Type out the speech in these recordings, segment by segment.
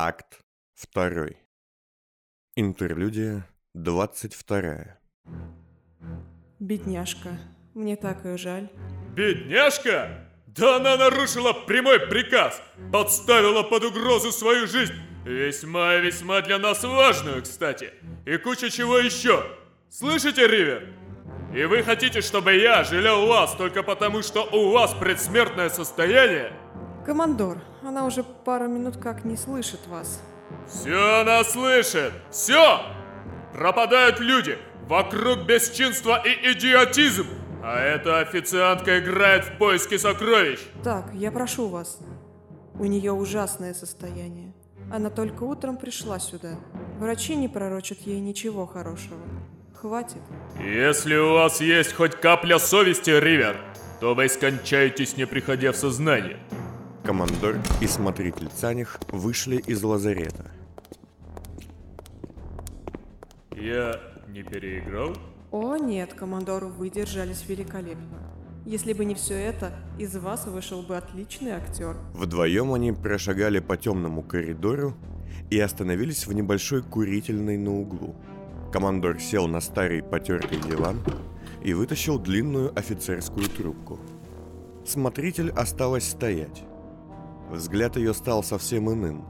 Акт 2. Интерлюдия 22. Бедняжка, мне так ее жаль. Бедняжка? Да она нарушила прямой приказ, подставила под угрозу свою жизнь, весьма-весьма для нас важную, кстати, и куча чего еще. Слышите, Ривер? И вы хотите, чтобы я жалел вас только потому, что у вас предсмертное состояние? Командор, она уже пару минут как не слышит вас. Все она слышит! Все! Пропадают люди! Вокруг бесчинство и идиотизм! А эта официантка играет в поиски сокровищ! Так, я прошу вас. У нее ужасное состояние. Она только утром пришла сюда. Врачи не пророчат ей ничего хорошего. Хватит. Если у вас есть хоть капля совести, Ривер, то вы скончаетесь, не приходя в сознание. Командор и смотритель Цаних вышли из лазарета. Я не переиграл? О нет, командор, вы держались великолепно. Если бы не все это, из вас вышел бы отличный актер. Вдвоем они прошагали по темному коридору и остановились в небольшой курительной на углу. Командор сел на старый потертый диван и вытащил длинную офицерскую трубку. Смотритель осталась стоять. Взгляд ее стал совсем иным,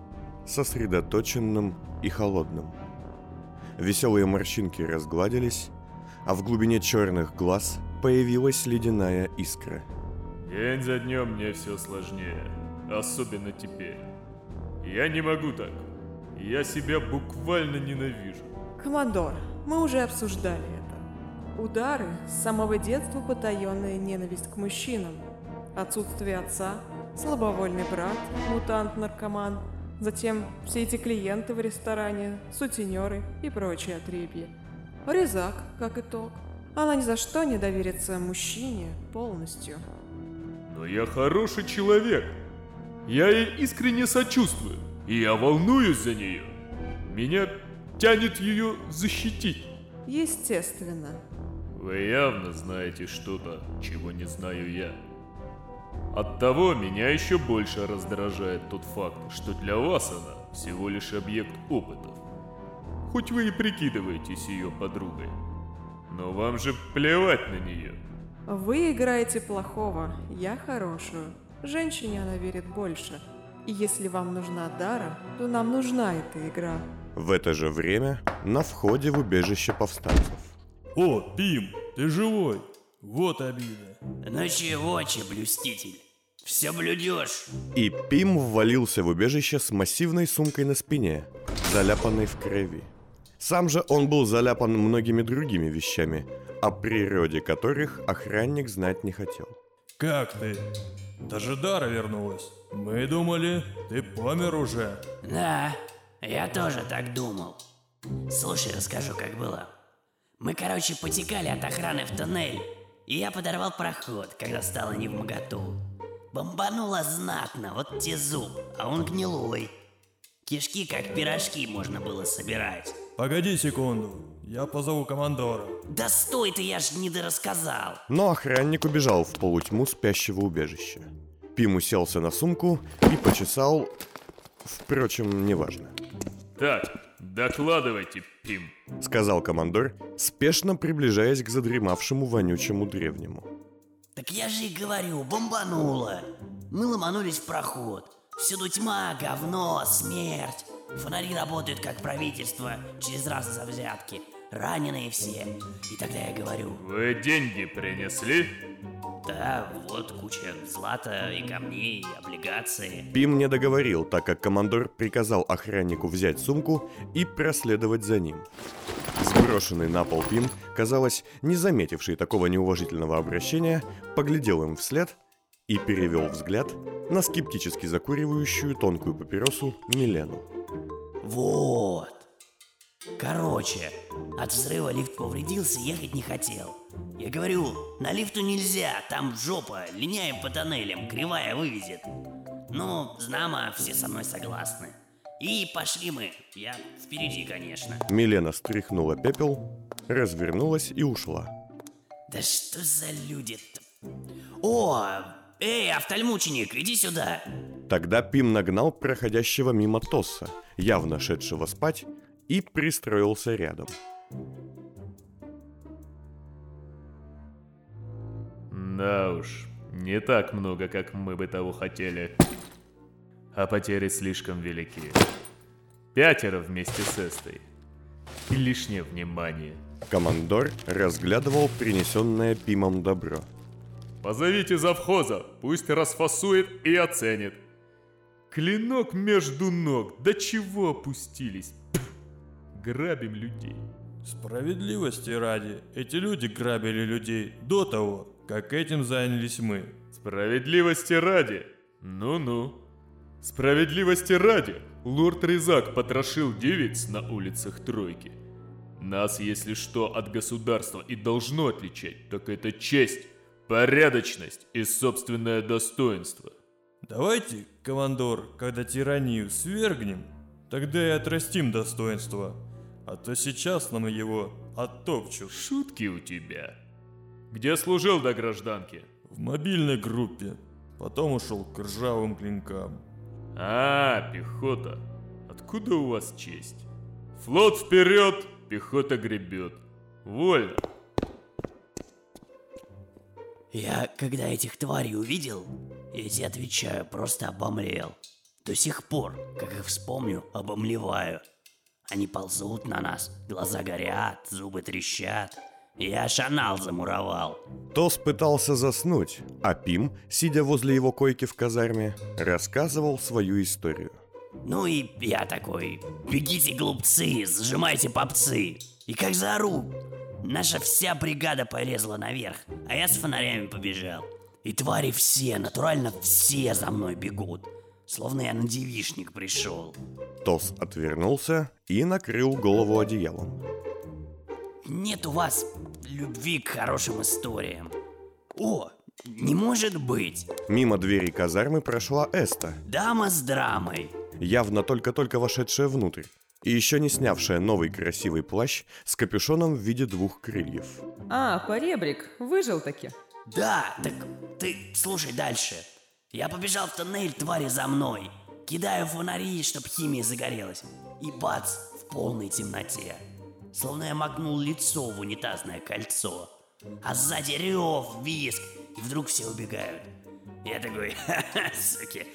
сосредоточенным и холодным. Веселые морщинки разгладились, а в глубине черных глаз появилась ледяная искра. День за днем мне все сложнее, особенно теперь. Я не могу так. Я себя буквально ненавижу. Командор, мы уже обсуждали это. Удары с самого детства потаенная ненависть к мужчинам. Отсутствие отца, слабовольный брат, мутант-наркоман, затем все эти клиенты в ресторане, сутенеры и прочие отребье. Резак, как итог. Она ни за что не доверится мужчине полностью. Но я хороший человек. Я ей искренне сочувствую, и я волнуюсь за нее. Меня тянет ее защитить. Естественно. Вы явно знаете что-то, чего не знаю я. Оттого меня еще больше раздражает тот факт, что для вас она всего лишь объект опытов. Хоть вы и прикидываетесь ее подругой. Но вам же плевать на нее. Вы играете плохого, я хорошую. Женщине она верит больше. И если вам нужна Дара, то нам нужна эта игра. В это же время на входе в убежище повстанцев. О, Пим, ты живой. Вот обида. Ну чего, че, блюститель? Все блюдешь. И Пим ввалился в убежище с массивной сумкой на спине, заляпанной в крови. Сам же он был заляпан многими другими вещами, о природе которых охранник знать не хотел. Как ты? Даже Дара вернулась. Мы думали, ты помер уже. Да, я тоже так думал. Слушай, расскажу, как было. Мы, короче, потекали от охраны в тоннель, и я подорвал проход, когда стало не в моготу. Бомбануло знатно, вот те зуб, а он гнилой. Кишки, как пирожки, можно было собирать. Погоди секунду, я позову командора. Да стой ты, я ж не дорассказал. Но охранник убежал в полутьму спящего убежища. Пим уселся на сумку и почесал... Впрочем, неважно. Так, докладывайте, Пим. Сказал командор, спешно приближаясь к задремавшему вонючему древнему. Так я же и говорю, бомбануло. Мы ломанулись в проход. Всюду тьма, говно, смерть. Фонари работают как правительство, через раз за взятки. Раненые все. И тогда я говорю, Вы деньги принесли? да, вот куча злата и камней, и облигации. Пим не договорил, так как командор приказал охраннику взять сумку и проследовать за ним. Сброшенный на пол Пим, казалось, не заметивший такого неуважительного обращения, поглядел им вслед и перевел взгляд на скептически закуривающую тонкую папиросу Милену. Вот. Короче, от взрыва лифт повредился, ехать не хотел. Я говорю, на лифту нельзя, там жопа, линяем по тоннелям, кривая вывезет. Ну, знамо, все со мной согласны. И пошли мы, я впереди, конечно. Милена стряхнула пепел, развернулась и ушла. Да что за люди-то? О, Эй, офтальмученик, иди сюда! Тогда Пим нагнал проходящего мимо Тосса, явно шедшего спать, и пристроился рядом. Да уж, не так много, как мы бы того хотели. А потери слишком велики. Пятеро вместе с Эстой. И лишнее внимание. Командор разглядывал принесенное Пимом добро. Позовите завхоза, пусть расфасует и оценит. Клинок между ног, до чего опустились? Пф, грабим людей. Справедливости ради, эти люди грабили людей до того, как этим занялись мы. Справедливости ради. Ну-ну. Справедливости ради, лорд Резак потрошил девиц на улицах Тройки. Нас, если что, от государства и должно отличать, так это честь, порядочность и собственное достоинство. Давайте, командор, когда тиранию свергнем, тогда и отрастим достоинство. А то сейчас нам его оттопчут. Шутки у тебя. Где служил до гражданки? В мобильной группе. Потом ушел к ржавым клинкам. А, пехота. Откуда у вас честь? Флот вперед, пехота гребет. Вольно. Я, когда этих тварей увидел, я тебе отвечаю, просто обомлел. До сих пор, как их вспомню, обомлеваю. Они ползут на нас, глаза горят, зубы трещат. Я шанал замуровал. Тос пытался заснуть, а Пим, сидя возле его койки в казарме, рассказывал свою историю. Ну и я такой, бегите, глупцы, сжимайте попцы. И как заору, наша вся бригада полезла наверх, а я с фонарями побежал. И твари все, натурально все за мной бегут. Словно я на девишник пришел. Тос отвернулся и накрыл голову одеялом. Нет у вас любви к хорошим историям. О, не может быть. Мимо двери казармы прошла Эста, Дама с драмой. явно только-только вошедшая внутрь, и еще не снявшая новый красивый плащ с капюшоном в виде двух крыльев. А, поребрик, выжил таки. Да, так ты слушай дальше. Я побежал в тоннель, твари за мной. Кидаю фонари, чтоб химия загорелась. И бац, в полной темноте. Словно я макнул лицо в унитазное кольцо. А сзади рев, виск, и вдруг все убегают. Я такой, ха-ха, суки,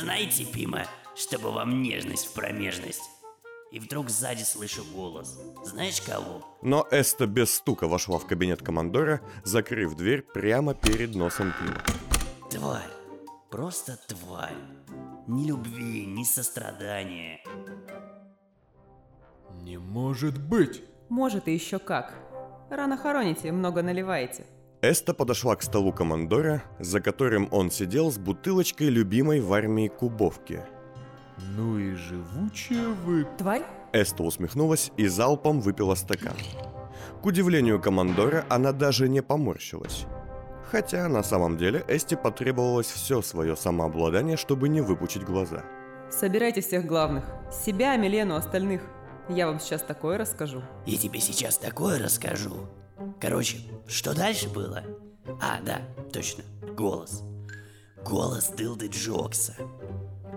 знаете, Пима, чтобы вам нежность в промежность. И вдруг сзади слышу голос. Знаешь кого? Но Эста без стука вошла в кабинет командора, закрыв дверь прямо перед носом Пима. Тварь. Просто тварь. Ни любви, ни сострадания. Не может быть. Может и еще как. Рано хороните, много наливаете. Эста подошла к столу командора, за которым он сидел с бутылочкой любимой в армии кубовки. Ну и живучая вы. Тварь? Эста усмехнулась и залпом выпила стакан. К удивлению командора, она даже не поморщилась. Хотя на самом деле Эсте потребовалось все свое самообладание, чтобы не выпучить глаза. Собирайте всех главных. Себя, Милену, остальных. Я вам сейчас такое расскажу. Я тебе сейчас такое расскажу. Короче, что дальше было? А, да, точно, голос. Голос Дылды Джокса.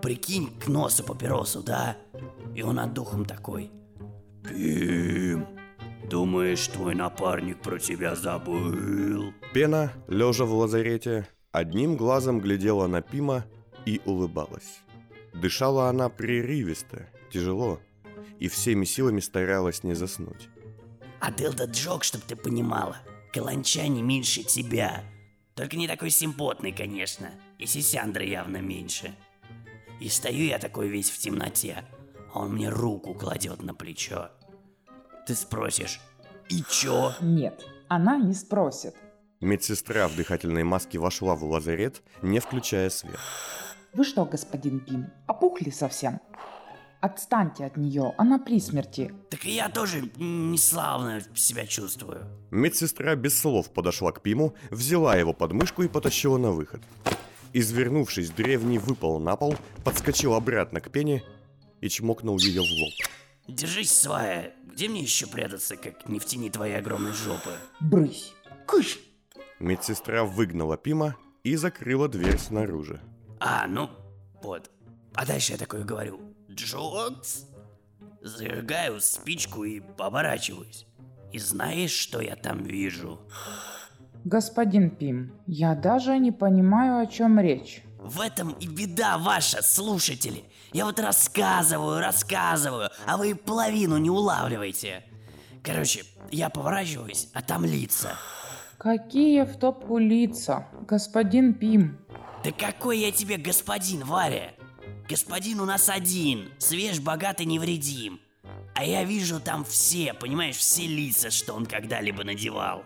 Прикинь к носу папиросу, да? И он над духом такой. Пим, думаешь, твой напарник про тебя забыл? Пена, лежа в лазарете, одним глазом глядела на Пима и улыбалась. Дышала она прерывисто, тяжело, и всеми силами старалась не заснуть. А Дылда Джок, чтоб ты понимала, каланча не меньше тебя. Только не такой симпотный, конечно. И Сисяндры явно меньше. И стою я такой весь в темноте, а он мне руку кладет на плечо. Ты спросишь, и чё? Нет, она не спросит. Медсестра в дыхательной маске вошла в лазарет, не включая свет. Вы что, господин Пим, опухли совсем? Отстаньте от нее, она при смерти. Так и я тоже неславно себя чувствую. Медсестра без слов подошла к Пиму, взяла его под мышку и потащила на выход. Извернувшись, древний выпал на пол, подскочил обратно к Пене и чмокнул ее в лоб. Держись, свая. Где мне еще прятаться, как не в тени твоей огромной жопы? Брысь. Кыш! Медсестра выгнала Пима и закрыла дверь снаружи. А, ну, вот. А дальше я такой говорю, Джокс. Зажигаю спичку и поворачиваюсь. И знаешь, что я там вижу? Господин Пим, я даже не понимаю, о чем речь. В этом и беда ваша, слушатели. Я вот рассказываю, рассказываю, а вы половину не улавливаете. Короче, я поворачиваюсь, а там лица. Какие в топку лица, господин Пим? Да какой я тебе господин, Варя? Господин у нас один, свеж, богатый, невредим. А я вижу там все, понимаешь, все лица, что он когда-либо надевал.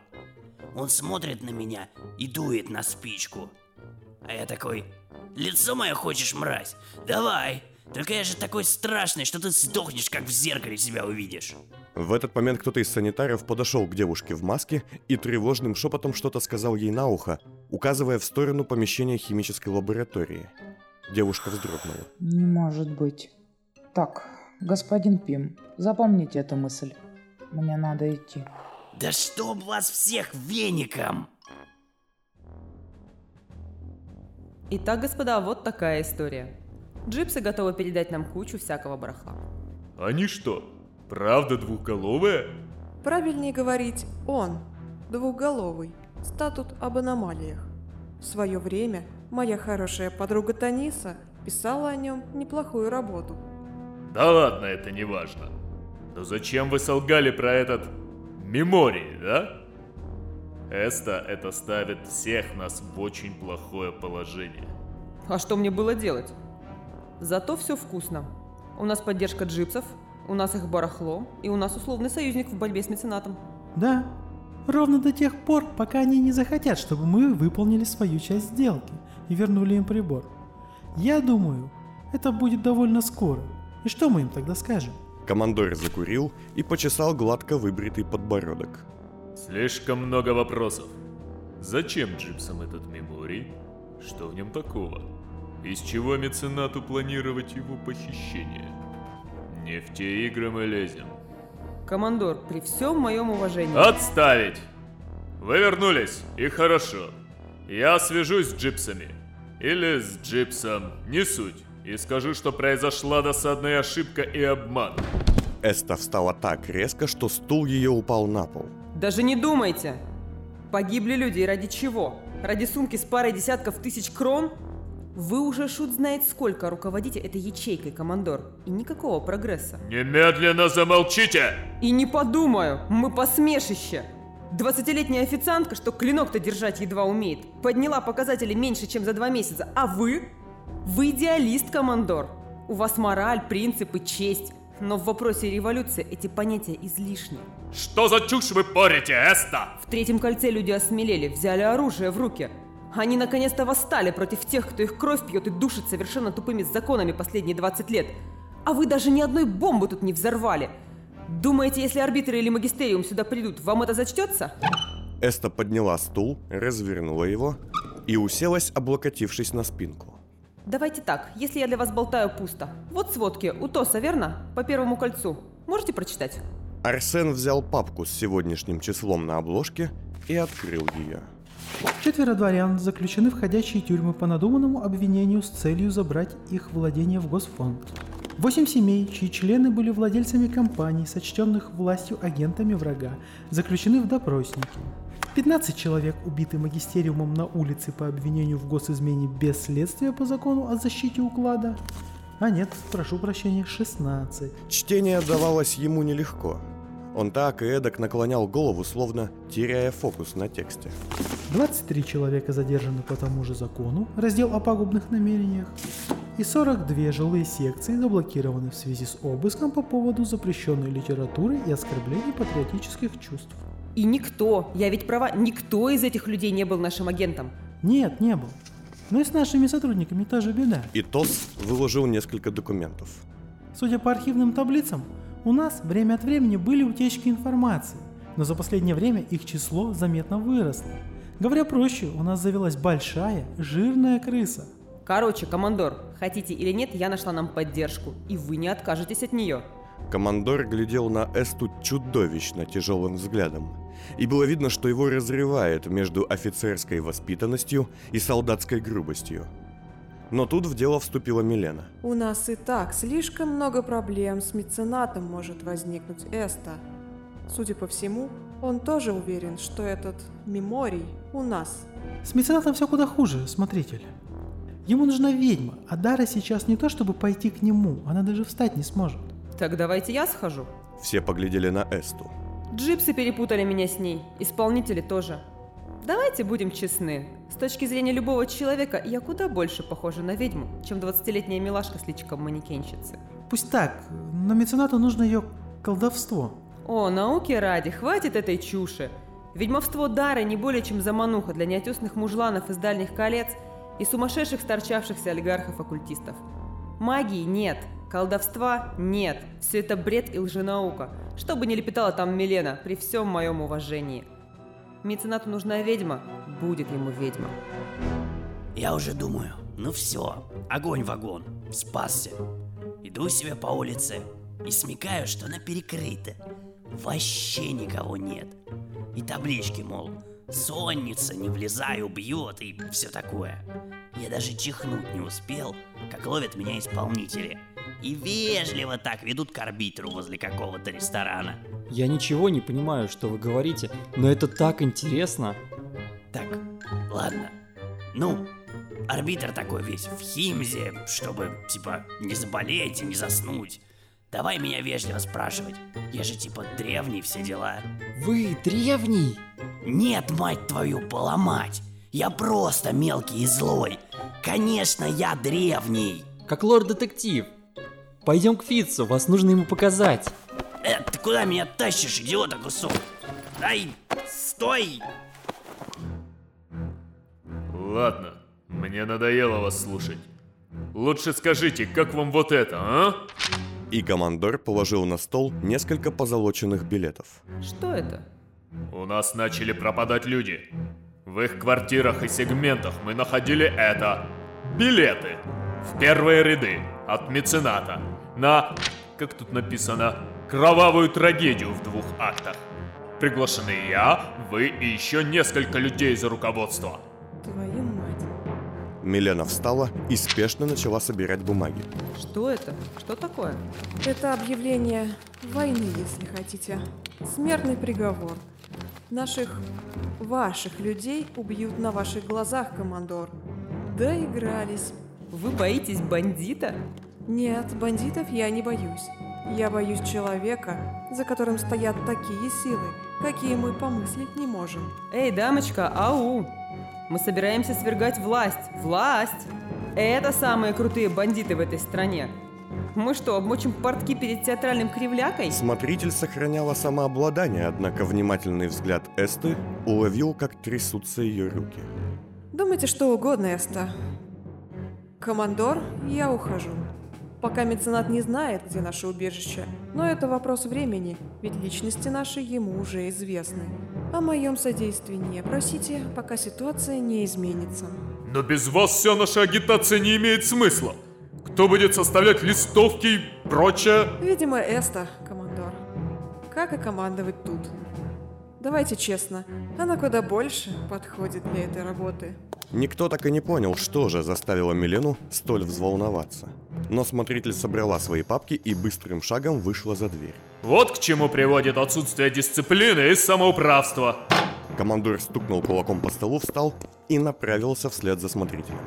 Он смотрит на меня и дует на спичку. А я такой, лицо мое хочешь, мразь? Давай, только я же такой страшный, что ты сдохнешь, как в зеркале себя увидишь. В этот момент кто-то из санитаров подошел к девушке в маске и тревожным шепотом что-то сказал ей на ухо, указывая в сторону помещения химической лаборатории. Девушка вздрогнула. Не может быть. Так, господин Пим, запомните эту мысль. Мне надо идти. Да чтоб вас всех веником! Итак, господа, вот такая история. Джипсы готовы передать нам кучу всякого барахла. Они что, правда двухголовые? Правильнее говорить «он», двухголовый, статут об аномалиях. В свое время моя хорошая подруга Таниса писала о нем неплохую работу. Да ладно, это не важно. Но зачем вы солгали про этот меморий, да? Эста это ставит всех нас в очень плохое положение. А что мне было делать? Зато все вкусно. У нас поддержка джипсов, у нас их барахло, и у нас условный союзник в борьбе с меценатом. Да, ровно до тех пор, пока они не захотят, чтобы мы выполнили свою часть сделки и вернули им прибор. Я думаю, это будет довольно скоро. И что мы им тогда скажем? Командор закурил и почесал гладко выбритый подбородок. Слишком много вопросов. Зачем Джипсам этот меморий? Что в нем такого? Из чего меценату планировать его похищение? Не в те игры мы лезем. Командор, при всем моем уважении... Отставить! Вы вернулись, и хорошо. Я свяжусь с Джипсами. Или с Джипсом, не суть. И скажу, что произошла досадная ошибка и обман. Эста встала так резко, что стул ее упал на пол. Даже не думайте! Погибли люди, и ради чего? Ради сумки с парой десятков тысяч крон? Вы уже шут знает сколько руководите этой ячейкой, командор. И никакого прогресса. Немедленно замолчите! И не подумаю, мы посмешище. Двадцатилетняя официантка, что клинок-то держать едва умеет, подняла показатели меньше, чем за два месяца. А вы? Вы идеалист, командор. У вас мораль, принципы, честь. Но в вопросе революции эти понятия излишни. Что за чушь вы порите, Эста? В третьем кольце люди осмелели, взяли оружие в руки. Они наконец-то восстали против тех, кто их кровь пьет и душит совершенно тупыми законами последние 20 лет. А вы даже ни одной бомбы тут не взорвали. Думаете, если арбитры или магистериум сюда придут, вам это зачтется? Эста подняла стул, развернула его и уселась, облокотившись на спинку. Давайте так, если я для вас болтаю пусто. Вот сводки, УТОСа, верно? По первому кольцу. Можете прочитать? Арсен взял папку с сегодняшним числом на обложке и открыл ее. Четверо дворян заключены в ходячие тюрьмы по надуманному обвинению с целью забрать их владение в Госфонд. Восемь семей, чьи члены были владельцами компаний, сочтенных властью агентами врага, заключены в допросники. 15 человек убиты магистериумом на улице по обвинению в госизмене без следствия по закону о защите уклада. А нет, прошу прощения, 16. Чтение давалось ему нелегко. Он так и эдак наклонял голову, словно теряя фокус на тексте. 23 человека задержаны по тому же закону, раздел о пагубных намерениях, и 42 жилые секции заблокированы в связи с обыском по поводу запрещенной литературы и оскорблений патриотических чувств. И никто, я ведь права, никто из этих людей не был нашим агентом. Нет, не был. Но и с нашими сотрудниками тоже беда. И ТОС выложил несколько документов. Судя по архивным таблицам, у нас время от времени были утечки информации, но за последнее время их число заметно выросло. Говоря проще, у нас завелась большая, жирная крыса. Короче, командор, хотите или нет, я нашла нам поддержку, и вы не откажетесь от нее. Командор глядел на Эсту чудовищно тяжелым взглядом. И было видно, что его разрывает между офицерской воспитанностью и солдатской грубостью. Но тут в дело вступила Милена. У нас и так слишком много проблем с меценатом может возникнуть Эста. Судя по всему, он тоже уверен, что этот меморий у нас. С меценатом все куда хуже, смотритель. Ему нужна ведьма, а Дара сейчас не то чтобы пойти к нему, она даже встать не сможет. Так давайте я схожу. Все поглядели на Эсту. Джипсы перепутали меня с ней, исполнители тоже. Давайте будем честны. С точки зрения любого человека, я куда больше похожа на ведьму, чем 20-летняя милашка с личиком манекенщицы. Пусть так, но меценату нужно ее колдовство. О, науки ради, хватит этой чуши. Ведьмовство дара не более чем замануха для неотесных мужланов из дальних колец и сумасшедших сторчавшихся олигархов-оккультистов. Магии нет, колдовства нет, все это бред и лженаука, что бы ни лепетала там Милена, при всем моем уважении. Меценату нужна ведьма, будет ему ведьма. Я уже думаю, ну все, огонь в огонь, спасся. Иду себе по улице и смекаю, что она перекрыта. Вообще никого нет. И таблички, мол, сонница, не влезай, убьет и все такое. Я даже чихнуть не успел, как ловят меня исполнители. И вежливо так ведут к арбитру возле какого-то ресторана. Я ничего не понимаю, что вы говорите, но это так интересно. Так, ладно. Ну, арбитр такой весь в химзе, чтобы, типа, не заболеть и не заснуть. Давай меня вежливо спрашивать. Я же, типа, древний, все дела. Вы древний? Нет, мать твою, поломать. Я просто мелкий и злой. Конечно, я древний. Как лорд-детектив. Пойдем к Фитцу, вас нужно ему показать. Э, ты куда меня тащишь, идиота кусок? Ай, стой! Ладно, мне надоело вас слушать. Лучше скажите, как вам вот это, а? И командор положил на стол несколько позолоченных билетов. Что это? У нас начали пропадать люди. В их квартирах и сегментах мы находили это. Билеты. В первые ряды. От мецената. На, как тут написано, кровавую трагедию в двух актах. Приглашены я, вы и еще несколько людей за руководство. Твою мать. Милена встала и спешно начала собирать бумаги. Что это? Что такое? Это объявление войны, если хотите. Смертный приговор. Наших, ваших людей убьют на ваших глазах, командор. Доигрались. Вы боитесь бандита? Нет, бандитов я не боюсь. Я боюсь человека, за которым стоят такие силы, какие мы помыслить не можем. Эй, дамочка, ау! Мы собираемся свергать власть. Власть! Это самые крутые бандиты в этой стране. Мы что, обмочим портки перед театральным кривлякой? Смотритель сохраняла самообладание, однако внимательный взгляд Эсты уловил, как трясутся ее руки. Думайте что угодно, Эста. Командор, я ухожу. Пока меценат не знает, где наше убежище, но это вопрос времени, ведь личности наши ему уже известны. О моем содействии не просите, пока ситуация не изменится. Но без вас вся наша агитация не имеет смысла. Кто будет составлять листовки и прочее? Видимо, Эста, командор. Как и командовать тут. Давайте честно, она куда больше подходит для этой работы. Никто так и не понял, что же заставило Милену столь взволноваться. Но смотритель собрала свои папки и быстрым шагом вышла за дверь. Вот к чему приводит отсутствие дисциплины и самоуправства. Командор стукнул кулаком по столу, встал и направился вслед за смотрителем.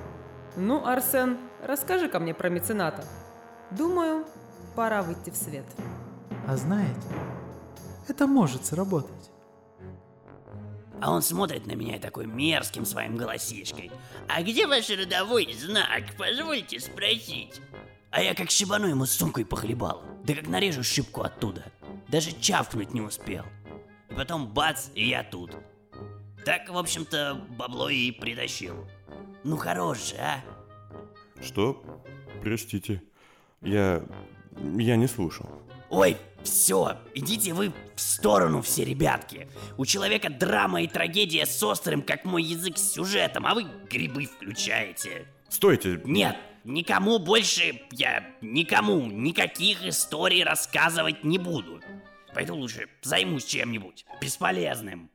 Ну, Арсен, расскажи ко мне про мецената. Думаю, пора выйти в свет. А знаете, это может сработать. А он смотрит на меня такой мерзким своим голосишкой. А где ваш родовой знак? Позвольте спросить. А я как шибану ему сумкой похлебал. Да как нарежу шибку оттуда. Даже чавкнуть не успел. И потом бац, и я тут. Так, в общем-то, бабло и притащил. Ну хорош же, а? Что? Простите. Я... я не слушал. Ой, все, идите вы в сторону все, ребятки. У человека драма и трагедия с острым, как мой язык, сюжетом, а вы грибы включаете. Стойте! Нет, никому больше, я никому никаких историй рассказывать не буду. Пойду лучше займусь чем-нибудь бесполезным.